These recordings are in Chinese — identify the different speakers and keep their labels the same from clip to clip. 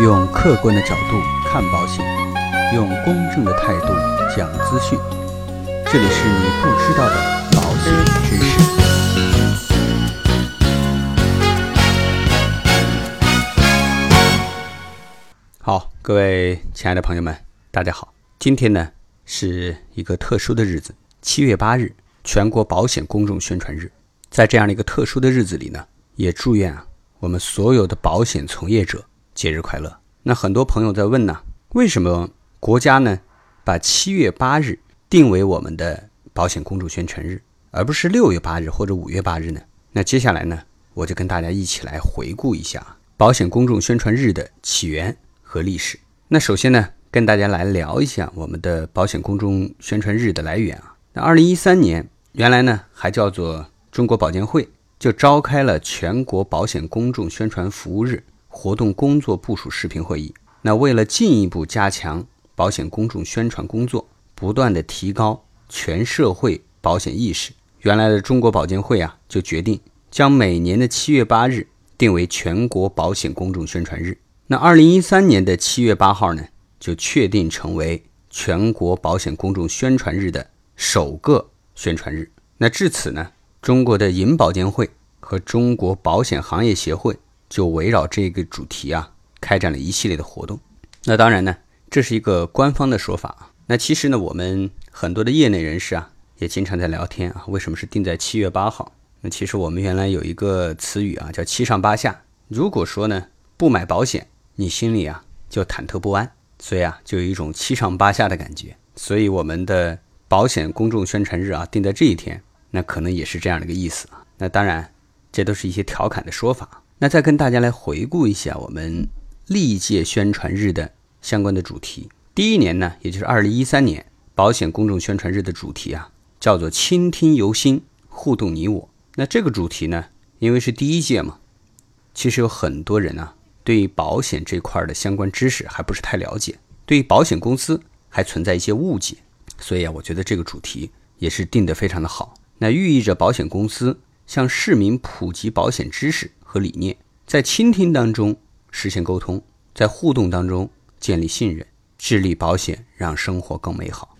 Speaker 1: 用客观的角度看保险，用公正的态度讲资讯。这里是你不知道的保险知识。好，各位亲爱的朋友们，大家好。今天呢是一个特殊的日子，七月八日，全国保险公众宣传日。在这样的一个特殊的日子里呢，也祝愿啊我们所有的保险从业者节日快乐。那很多朋友在问呢，为什么国家呢把七月八日定为我们的保险公众宣传日，而不是六月八日或者五月八日呢？那接下来呢，我就跟大家一起来回顾一下保险公众宣传日的起源和历史。那首先呢，跟大家来聊一下我们的保险公众宣传日的来源啊。那二零一三年，原来呢还叫做中国保监会，就召开了全国保险公众宣传服务日活动工作部署视频会议。那为了进一步加强保险公众宣传工作，不断的提高全社会保险意识，原来的中国保监会啊就决定将每年的七月八日定为全国保险公众宣传日。那二零一三年的七月八号呢，就确定成为全国保险公众宣传日的首个宣传日。那至此呢，中国的银保监会和中国保险行业协会就围绕这个主题啊，开展了一系列的活动。那当然呢，这是一个官方的说法啊。那其实呢，我们很多的业内人士啊，也经常在聊天啊，为什么是定在七月八号？那其实我们原来有一个词语啊，叫七上八下。如果说呢，不买保险，你心里啊就忐忑不安，所以啊就有一种七上八下的感觉。所以我们的保险公众宣传日啊定在这一天，那可能也是这样的一个意思啊。那当然，这都是一些调侃的说法。那再跟大家来回顾一下我们历届宣传日的相关的主题。第一年呢，也就是二零一三年，保险公众宣传日的主题啊叫做“倾听由心，互动你我”。那这个主题呢，因为是第一届嘛，其实有很多人啊。对保险这块的相关知识还不是太了解，对于保险公司还存在一些误解，所以啊，我觉得这个主题也是定得非常的好。那寓意着保险公司向市民普及保险知识和理念，在倾听当中实现沟通，在互动当中建立信任，致力保险让生活更美好。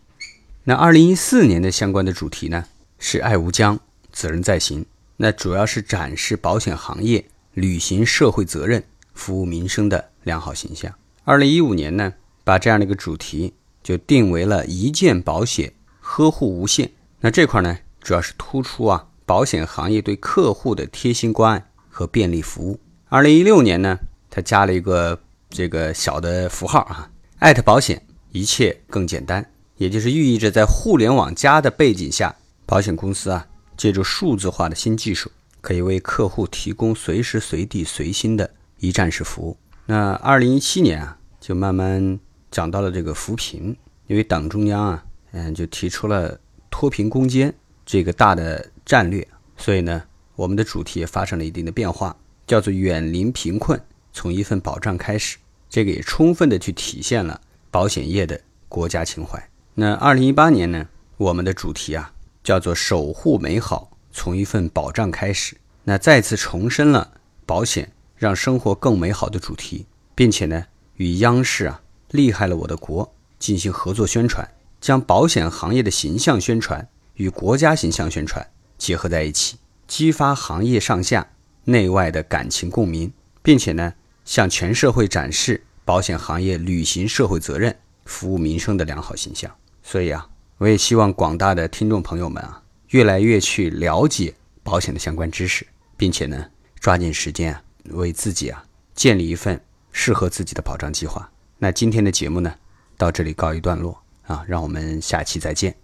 Speaker 1: 那二零一四年的相关的主题呢是“爱无疆，责任在行”，那主要是展示保险行业履行社会责任。服务民生的良好形象。二零一五年呢，把这样的一个主题就定为了一件保险呵护无限。那这块呢，主要是突出啊保险行业对客户的贴心关爱和便利服务。二零一六年呢，它加了一个这个小的符号啊，艾特保险，一切更简单，也就是寓意着在互联网加的背景下，保险公司啊借助数字化的新技术，可以为客户提供随时随地随心的。一站式服务。那二零一七年啊，就慢慢讲到了这个扶贫，因为党中央啊，嗯，就提出了脱贫攻坚这个大的战略，所以呢，我们的主题也发生了一定的变化，叫做远离贫困，从一份保障开始。这个也充分的去体现了保险业的国家情怀。那二零一八年呢，我们的主题啊，叫做守护美好，从一份保障开始。那再次重申了保险。让生活更美好的主题，并且呢，与央视啊厉害了我的国进行合作宣传，将保险行业的形象宣传与国家形象宣传结合在一起，激发行业上下内外的感情共鸣，并且呢，向全社会展示保险行业履行社会责任、服务民生的良好形象。所以啊，我也希望广大的听众朋友们啊，越来越去了解保险的相关知识，并且呢，抓紧时间啊。为自己啊建立一份适合自己的保障计划。那今天的节目呢，到这里告一段落啊，让我们下期再见。